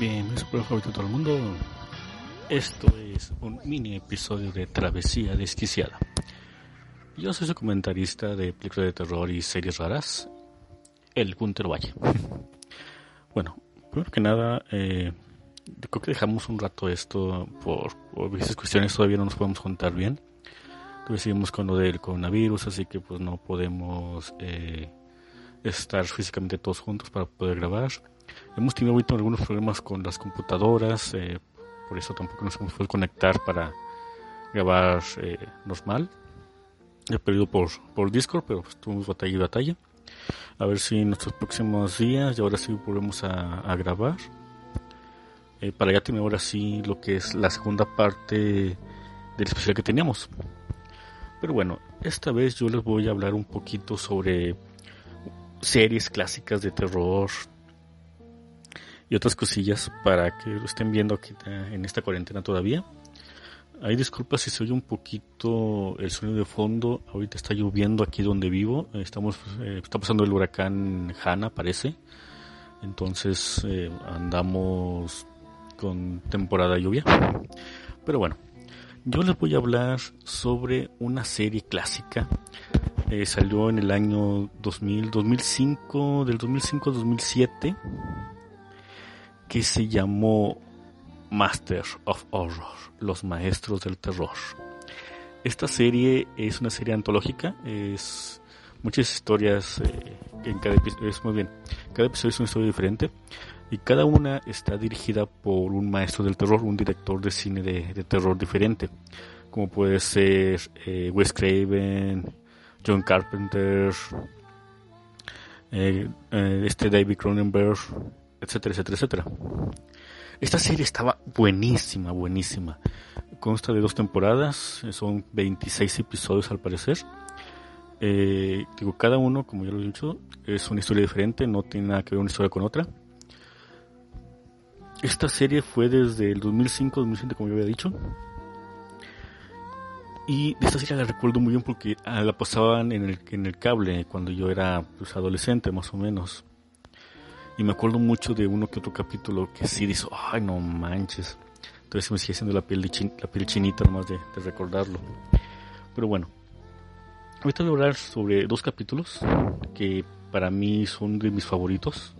Bien, es por favor de todo el mundo. Esto es un mini episodio de Travesía Desquiciada. Yo soy su comentarista de películas de terror y series raras, el Gunter Valle. Bueno, primero que nada, eh, creo que dejamos un rato esto por, esas cuestiones, todavía no nos podemos juntar bien. Todavía seguimos con lo del coronavirus, así que pues no podemos eh, estar físicamente todos juntos para poder grabar. Hemos tenido ahorita algunos problemas con las computadoras, eh, por eso tampoco nos hemos podido conectar para grabar eh, normal. He perdido por, por Discord, pero pues, tuvimos batalla y batalla. A ver si en nuestros próximos días, y ahora sí volvemos a, grabar. Eh, para ya tener ahora sí lo que es la segunda parte del especial que teníamos. Pero bueno, esta vez yo les voy a hablar un poquito sobre series clásicas de terror, y otras cosillas para que lo estén viendo aquí en esta cuarentena todavía. Hay disculpas si se oye un poquito el sonido de fondo. Ahorita está lloviendo aquí donde vivo. Estamos, eh, está pasando el huracán Hanna, parece. Entonces eh, andamos con temporada lluvia. Pero bueno, yo les voy a hablar sobre una serie clásica. Eh, salió en el año 2000, 2005, del 2005 2007 que se llamó Masters of Horror, los maestros del terror. Esta serie es una serie antológica, es muchas historias eh, en cada episodio, es muy bien, cada episodio es una historia diferente y cada una está dirigida por un maestro del terror, un director de cine de, terror diferente, como puede ser eh, Wes Craven, John Carpenter, eh, este David Cronenberg, etcétera, etcétera, etcétera. Esta serie estaba buenísima, buenísima. Consta de dos temporadas, son 26 episodios al parecer. Eh, digo, cada uno, como ya lo he dicho, es una historia diferente, no tiene nada que ver una historia con otra. Esta serie fue desde el 2005-2007, como ya había dicho. Y esta serie la recuerdo muy bien porque ah, la pasaban en el, en el cable cuando yo era pues, adolescente, más o menos. Y me acuerdo mucho de uno que otro capítulo que sí dice, ay, no manches. Entonces me sigue haciendo la piel, de la piel chinita nomás de, de recordarlo. Pero bueno, ahorita voy a hablar sobre dos capítulos que para mí son de mis favoritos.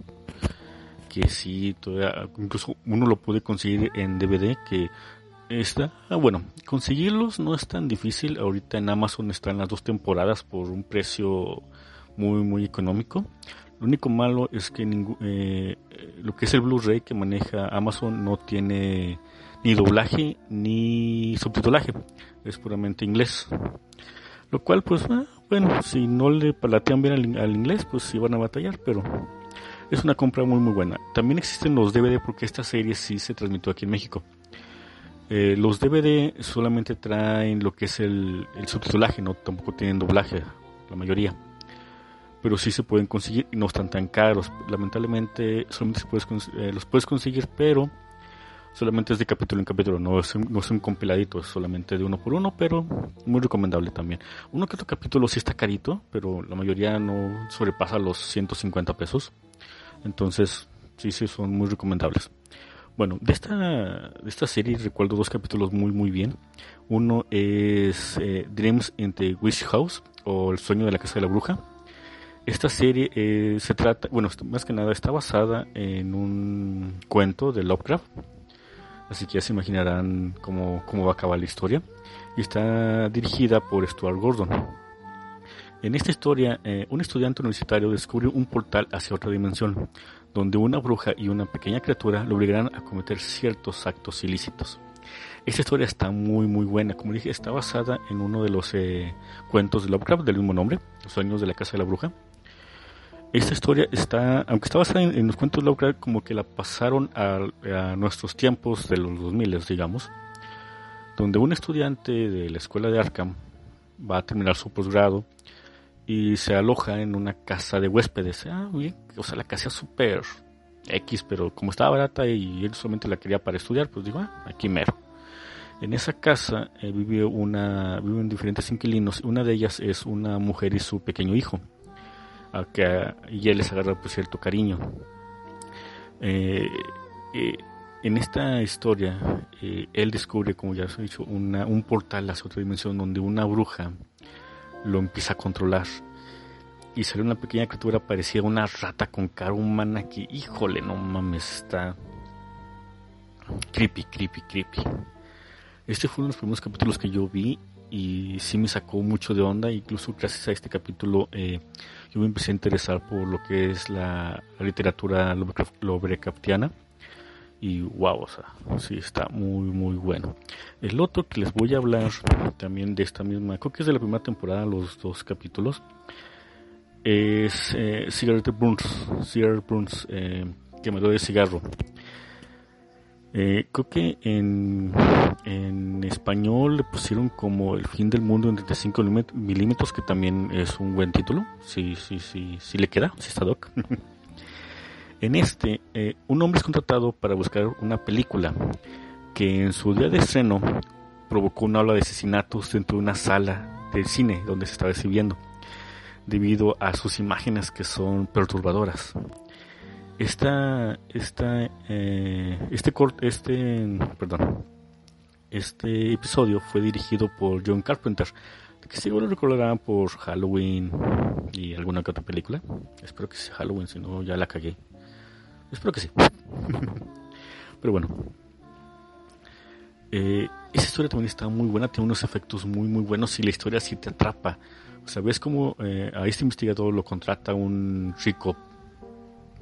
Que sí, todavía, incluso uno lo pude conseguir en DVD, que está, ah, bueno, conseguirlos no es tan difícil. Ahorita en Amazon están las dos temporadas por un precio muy, muy económico. Lo único malo es que eh, lo que es el Blu-ray que maneja Amazon no tiene ni doblaje ni subtitulaje, es puramente inglés. Lo cual, pues, ah, bueno, si no le palatean bien al, inglés, pues sí van a batallar, pero es una compra muy, muy buena. También existen los DVD porque esta serie sí se transmitió aquí en México. Eh, los DVD solamente traen lo que es el, el subtitulaje, no tampoco tienen doblaje, la mayoría pero sí se pueden conseguir y no están tan caros. Lamentablemente solamente se puedes, eh, los puedes conseguir, pero Solamente es de capítulo en capítulo, no es, un, no es un compiladito, es solamente de uno por uno, pero muy recomendable también. Uno que otro capítulo sí está carito, pero la mayoría no sobrepasa los 150 pesos. Entonces, sí, sí, son muy recomendables. Bueno, de esta, de esta serie recuerdo dos capítulos muy, muy bien. Uno es eh, Dreams in the Wish House o El sueño de la casa de la bruja. Esta serie eh, se trata, bueno, más que nada está basada en un cuento de Lovecraft. Así que ya se imaginarán cómo, cómo va a acabar la historia. Y está dirigida por Stuart Gordon. En esta historia, eh, un estudiante universitario descubre un portal hacia otra dimensión, donde una bruja y una pequeña criatura lo obligarán a cometer ciertos actos ilícitos. Esta historia está muy muy buena, como dije, está basada en uno de los eh, cuentos de Lovecraft del mismo nombre, Los sueños de la casa de la bruja. Esta historia está, aunque está basada en, los cuentos Lovecraft, como que la pasaron a, nuestros tiempos de los 2000, digamos, donde un estudiante de la escuela de Arkham va a terminar su posgrado y se aloja en una casa de huéspedes. Ah, bien, o sea, la casa es súper X, pero como estaba barata y él solamente la quería para estudiar, pues digo, ah, aquí mero. En esa casa eh, vive una, viven diferentes inquilinos. Una de ellas es una mujer y su pequeño hijo, a que y él les agarra pues, cierto cariño. Eh, eh, en esta historia, él descubre, como ya os he dicho, una, un portal hacia otra dimensión donde una bruja lo empieza a controlar. Y sale una pequeña criatura parecía una rata con cara humana que, híjole, no mames, está creepy, creepy, creepy. Este fue uno de los primeros capítulos que yo vi y sí me sacó mucho de onda. Incluso gracias a este capítulo eh, yo me empecé a interesar por lo que es la, literatura Lovecraftiana y wow, o sea, sí está muy muy bueno. El otro que les voy a hablar también de esta misma, creo que es de la primera temporada, los dos capítulos, es eh, Cigarette Burns, Cigarette Burns, eh, que me doy de cigarro. Eh, creo que en, en español le pusieron como El fin del mundo en 35 milímetros, que también es un buen título, sí, sí, sí, sí le queda, si está doc. En este, eh, un hombre es contratado para buscar una película que en su día de estreno provocó una ola de asesinatos dentro de una sala del cine donde se estaba exhibiendo, debido a sus imágenes que son perturbadoras. Esta, esta, eh, este corte, este, perdón, este episodio fue dirigido por John Carpenter, que seguro recordarán por Halloween y alguna que otra película. Espero que sea Halloween, si no ya la cagué. Espero que sí. Pero bueno. Eh, esa historia también está muy buena, tiene unos efectos muy muy buenos y la historia sí te atrapa. O sea, ves como eh, a este investigador lo contrata un rico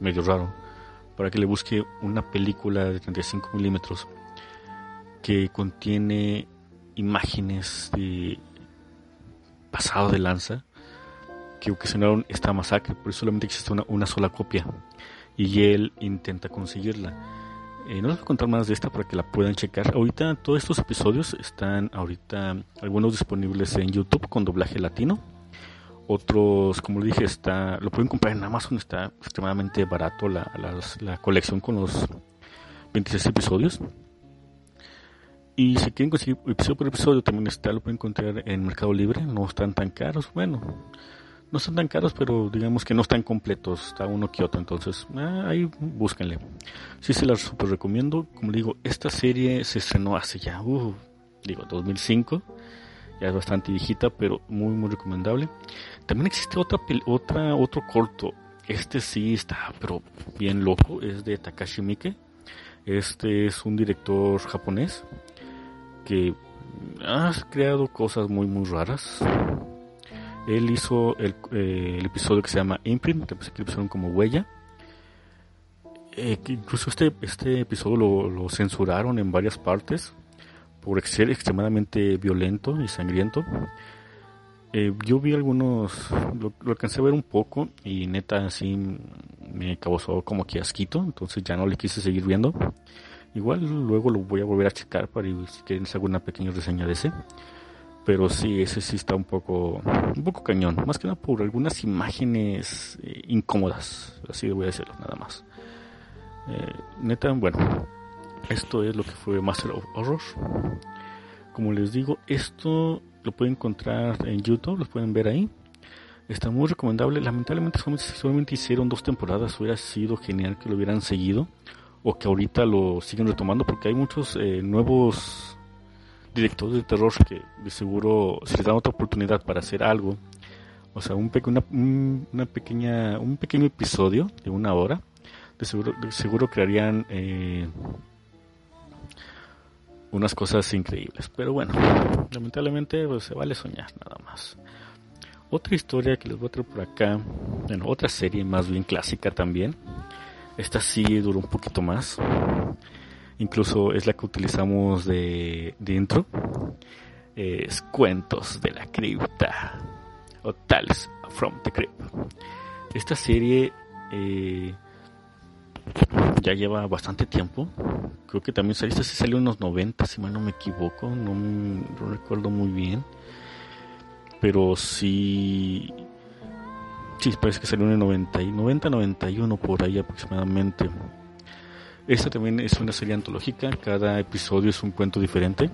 medio raro para que le busque una película de 35 milímetros que contiene imágenes de pasado de lanza que ocasionaron esta masacre, por eso solamente existe una, una sola copia y él intenta conseguirla. Eh, no les voy a contar más de esta para que la puedan checar. Ahorita todos estos episodios están ahorita algunos disponibles en YouTube con doblaje latino. Otros, como le dije, está, lo pueden comprar en Amazon, está extremadamente barato la, la, colección con los 26 episodios. Y si quieren conseguir episodio por episodio, también está, lo pueden encontrar en Mercado Libre, no están tan caros. Bueno, no son tan caros, pero digamos que no están completos, está uno que otro, entonces ah, ahí búsquenle. Sí se las super recomiendo, como digo, esta serie se estrenó hace ya, uh, digo, 2005, ya es bastante viejita, pero muy muy recomendable. También existe otra otra otro corto, este sí está, pero bien loco, es de Takashi Miike. Este es un director japonés que ha creado cosas muy muy raras él hizo el, eh, episodio que se llama Imprint, que le pusieron como huella. Eh, incluso este, este episodio lo, censuraron en varias partes por ser extremadamente violento y sangriento. Eh, yo vi algunos, lo, alcancé a ver un poco y neta así me causó como que asquito, entonces ya no le quise seguir viendo. Igual luego lo voy a volver a checar para si quieren hacer alguna pequeña reseña de ese pero sí, ese sí está un poco, un poco cañón, más que nada por algunas imágenes eh, incómodas, así voy a decirlo, nada más. Eh, neta, bueno, Esto es lo que fue Master of Horror. Como les digo, esto lo pueden encontrar en YouTube, lo pueden ver ahí. Está muy recomendable. Lamentablemente solamente hicieron dos temporadas. Hubiera sido genial que lo hubieran seguido o que ahorita lo siguen retomando porque hay muchos eh, nuevos directores de terror que de seguro si les dan otra oportunidad para hacer algo, o sea, un, una, una pequeña, un pequeño episodio de una hora, de seguro, seguro crearían eh, unas cosas increíbles. Pero bueno, lamentablemente pues, se vale soñar nada más. Otra historia que les voy a traer por acá, bueno, otra serie más bien clásica también. Esta sí duró un poquito más. Incluso es la que utilizamos de, de intro. Es Cuentos de la Cripta. O Tales from the Crypt. Esta serie eh, ya lleva bastante tiempo. Creo que también se salió en los 90, si mal no me equivoco. No, no recuerdo muy bien. Pero sí. Sí, parece que salió en el 90, 90, 91 por ahí aproximadamente. Esta también es una serie antológica, cada episodio es un cuento diferente.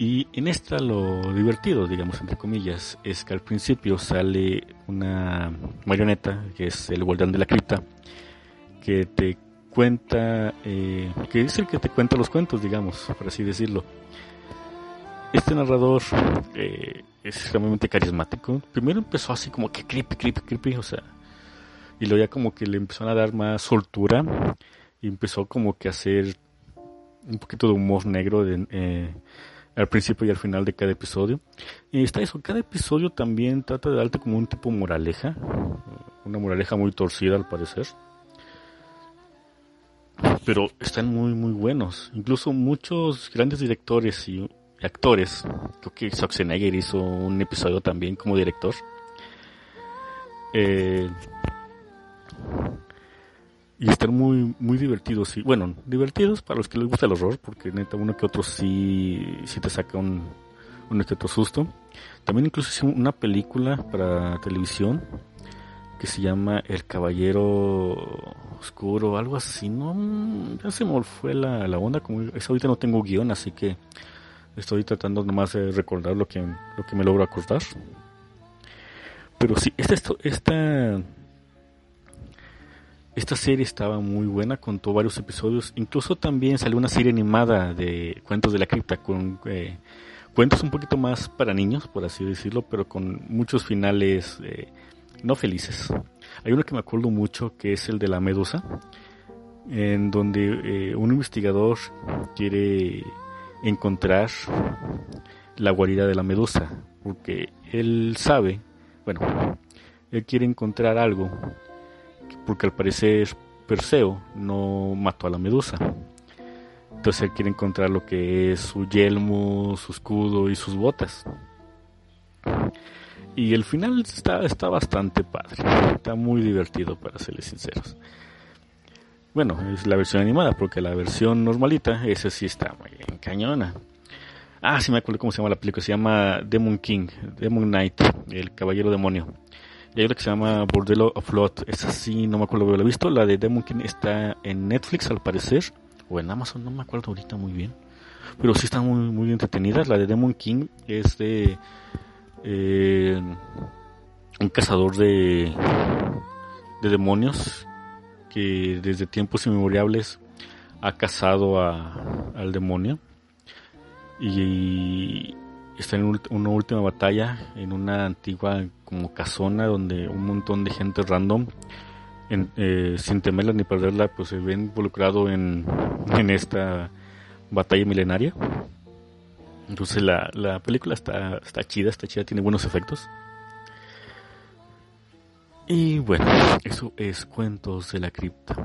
Y en esta lo divertido, digamos, entre comillas, es que al principio sale una marioneta, que es el guardián de la cripta, que te cuenta, eh, que es el que te cuenta los cuentos, digamos, por así decirlo. Este narrador eh, es extremadamente carismático. Primero empezó así como que creepy, creepy, creepy, o sea, y luego ya como que le empezó a dar más soltura y empezó como que a hacer un poquito de humor negro de, eh, al principio y al final de cada episodio. Y está eso, cada episodio también trata de darte como un tipo moraleja, una moraleja muy torcida al parecer. Pero están muy muy buenos. Incluso muchos grandes directores y actores, creo que Schwarzenegger hizo un episodio también como director. Eh, y están muy muy divertidos. Y bueno divertidos para los que les gusta el horror porque neta uno que otro sí sí te saca un un que otro susto. También incluso hicimos una película para televisión que se llama El Caballero Oscuro algo así no ya se me fue la, la onda como es ahorita no tengo guion así que estoy tratando nomás de recordar lo que lo que me logro acordar. Pero sí esta esta esta serie estaba muy buena, contó varios episodios. Incluso también salió una serie animada de Cuentos de la Cripta, con eh, cuentos un poquito más para niños, por así decirlo, pero con muchos finales eh, no felices. Hay uno que me acuerdo mucho, que es el de la medusa, en donde eh, un investigador quiere encontrar la guarida de la medusa, porque él sabe, bueno, él quiere encontrar algo porque al parecer Perseo no mató a la medusa. Entonces él quiere encontrar lo que es su yelmo, su escudo y sus botas. Y el final está, está bastante padre. Está muy divertido, para serles sinceros. Bueno, es la versión animada, porque la versión normalita, esa sí está muy cañona. Ah, sí me acuerdo cómo se llama la película. Se llama Demon King, Demon Knight, el caballero demonio. Y hay otra que se llama Bordello of Lot. Esa sí, no me acuerdo haberla visto. La de Demon King está en Netflix al parecer. O en Amazon, no me acuerdo ahorita muy bien. Pero sí están muy, muy entretenidas. La de Demon King es de eh, un cazador de, de demonios que desde tiempos inmemoriales ha cazado a, al demonio. Y, está en una última batalla en una antigua como casona donde un montón de gente random eh, sin temerla ni perderla pues se ve involucrado en, en esta batalla milenaria entonces la, la película está, está chida, está chida, tiene buenos efectos. Y bueno, eso es Cuentos de la Cripta.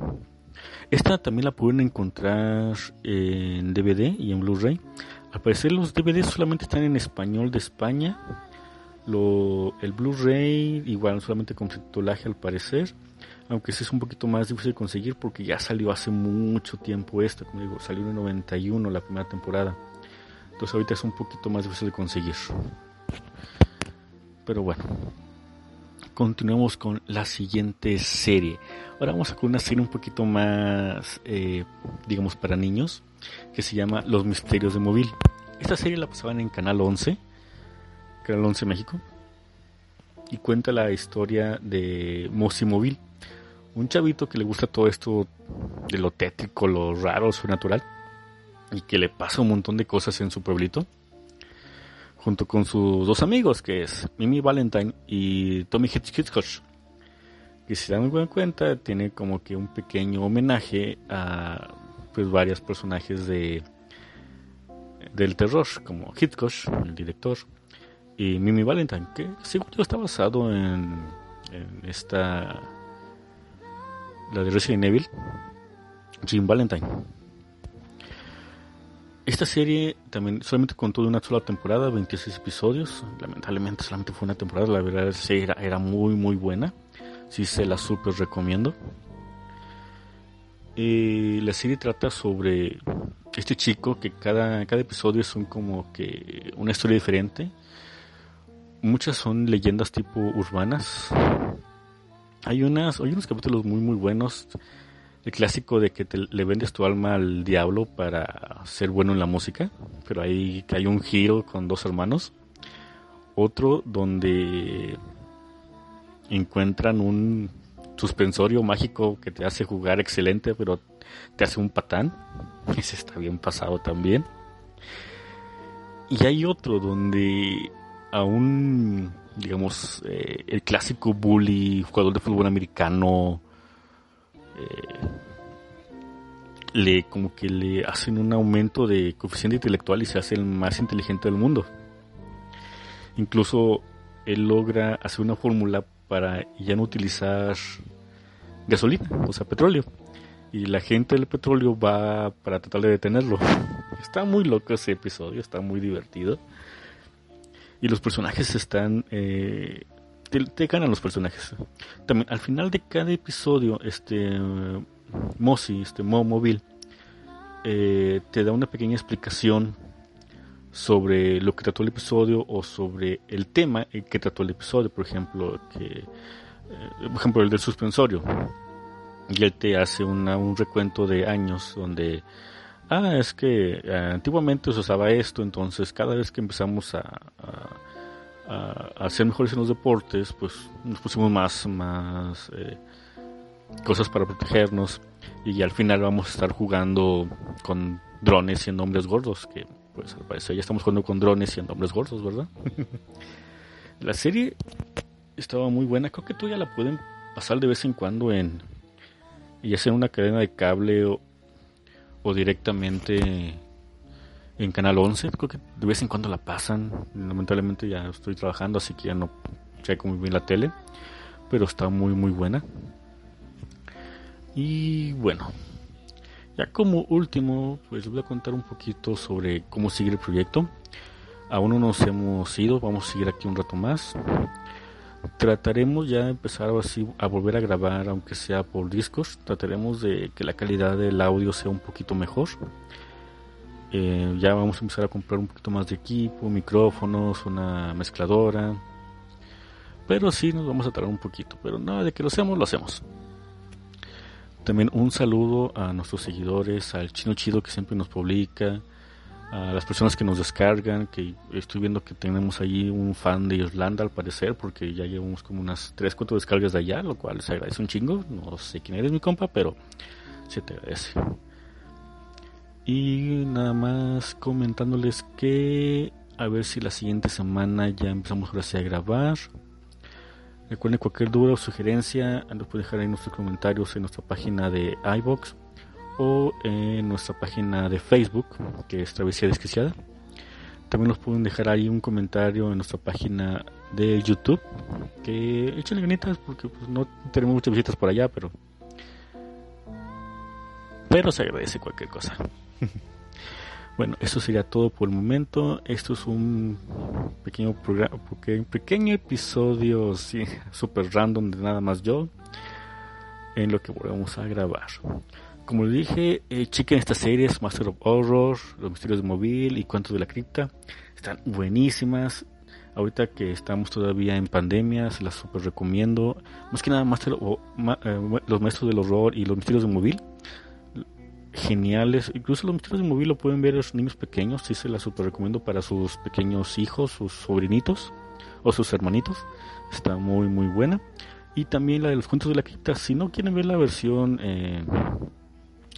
Esta también la pueden encontrar en DVD y en Blu-ray. Al parecer los DVDs solamente están en español de España. Lo, el Blu-ray igual solamente con titulaje al parecer. Aunque sí es un poquito más difícil de conseguir porque ya salió hace mucho tiempo esta. Como digo, salió en el 91 la primera temporada. Entonces ahorita es un poquito más difícil de conseguir. Pero bueno. continuemos con la siguiente serie. Ahora vamos a con una serie un poquito más, eh, digamos, para niños, que se llama Los Misterios de Móvil. Esta serie la pasaban en Canal 11, Canal 11 México, y cuenta la historia de Mosi Móvil, un chavito que le gusta todo esto de lo tétrico, lo raro, lo natural, y que le pasa un montón de cosas en su pueblito junto con sus dos amigos, que es Mimi Valentine y Tommy Hitchcock, que si dan en cuenta tiene como que un pequeño homenaje a pues varios personajes de del terror, como Hitchcock, el director, y Mimi Valentine, que según yo está basado en, esta la de Resident Evil, Jim Valentine. Esta serie también solamente contó de una sola temporada, 26 episodios. Lamentablemente solamente fue una temporada, la verdad era, era muy muy buena. Sí se la super recomiendo. Y la serie trata sobre este chico que cada, cada episodio son como que una historia diferente. Muchas son leyendas tipo urbanas. Hay unas, hay unos capítulos muy muy buenos el clásico de que te, le vendes tu alma al diablo para ser bueno en la música, pero ahí hay un giro con dos hermanos. Otro donde encuentran un suspensorio mágico que te hace jugar excelente, pero te hace un patán. Ese está bien pasado también. Y hay otro donde a un, digamos, eh, el clásico bully, jugador de fútbol americano, eh, le como que le hacen un aumento de coeficiente intelectual y se hace el más inteligente del mundo. Incluso él logra hacer una fórmula para ya no utilizar gasolina, o sea, petróleo. Y la gente del petróleo va para tratar de detenerlo. Está muy loco ese episodio, está muy divertido. Y los personajes están eh, te, ganan los personajes. También al final de cada episodio, este Mosi, este Mo Móvil, eh, te da una pequeña explicación sobre lo que trató el episodio o sobre el tema que trató el episodio. Por ejemplo, que, eh, por ejemplo el del suspensorio. Y él te hace un recuento de años donde ah, es que eh, antiguamente se usaba esto, entonces cada vez que empezamos a, a, ser mejores en los deportes, pues nos pusimos más, más eh, cosas para protegernos y al final vamos a estar jugando con drones siendo hombres gordos, que pues al parecer ya estamos jugando con drones siendo hombres gordos, ¿verdad? la serie estaba muy buena, creo que tú ya la pueden pasar de vez en cuando en ya sea en una cadena de cable o, o directamente en Canal 11. Creo que de vez en cuando la pasan. Lamentablemente ya estoy trabajando, así que ya no checo muy bien la tele. Pero está muy, muy buena. Y bueno, ya como último, pues voy a contar un poquito sobre cómo seguir el proyecto. Aún no nos hemos ido, vamos a seguir aquí un rato más. Trataremos ya de empezar así a volver a grabar, aunque sea por discos. Trataremos de que la calidad del audio sea un poquito mejor. Eh, ya vamos a empezar a comprar un poquito más de equipo, micrófonos, una mezcladora. Pero sí nos vamos a tardar un poquito. Pero nada, de que lo hacemos, lo hacemos. También un saludo a nuestros seguidores, al chino chido que siempre nos publica, a las personas que nos descargan, que estoy viendo que tenemos ahí un fan de Irlanda al parecer, porque ya llevamos como unas 3, 4 descargas de allá, lo cual se agradece un chingo. No sé quién eres mi compa, pero se te agradece. Y nada más comentándoles que a ver si la siguiente semana ya empezamos ahora sí a grabar. Recuerden cualquier duda o sugerencia, nos pueden dejar ahí nuestros comentarios en nuestra página de iBox o en nuestra página de Facebook, que es Travesía Desquiciada. También nos pueden dejar ahí un comentario en nuestra página de YouTube, que échenle ganitas porque pues, no tenemos muchas visitas por allá, pero pero se agradece cualquier cosa. bueno, eso sería todo por el momento. Esto es un pequeño programa, un pequeño episodio sí, super random de nada más yo en lo que volvemos a grabar. Como le dije, eh, chequen estas series Master of Horror, Los Misterios de Móvil y Cuentos de la Cripta. Están buenísimas. Ahorita que estamos todavía en pandemia, se las super recomiendo. Más que nada, Master, o, eh, los maestros del horror y los misterios de móvil. Geniales. Incluso los misterios de móvil lo pueden ver los niños pequeños. Sí, se las super recomiendo para sus pequeños hijos, sus sobrinitos o sus hermanitos. Está muy, muy buena. Y también la de los cuentos de la cripta. Si no quieren ver la versión eh,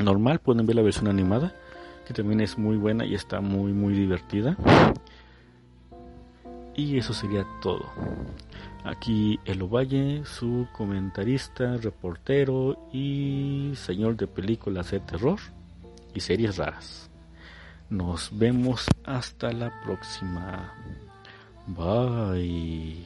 normal, pueden ver la versión animada. Que también es muy buena y está muy, muy divertida. Y eso sería todo. Aquí El Ovalle, su comentarista, reportero y señor de películas de terror y series raras. Nos vemos hasta la próxima. Bye.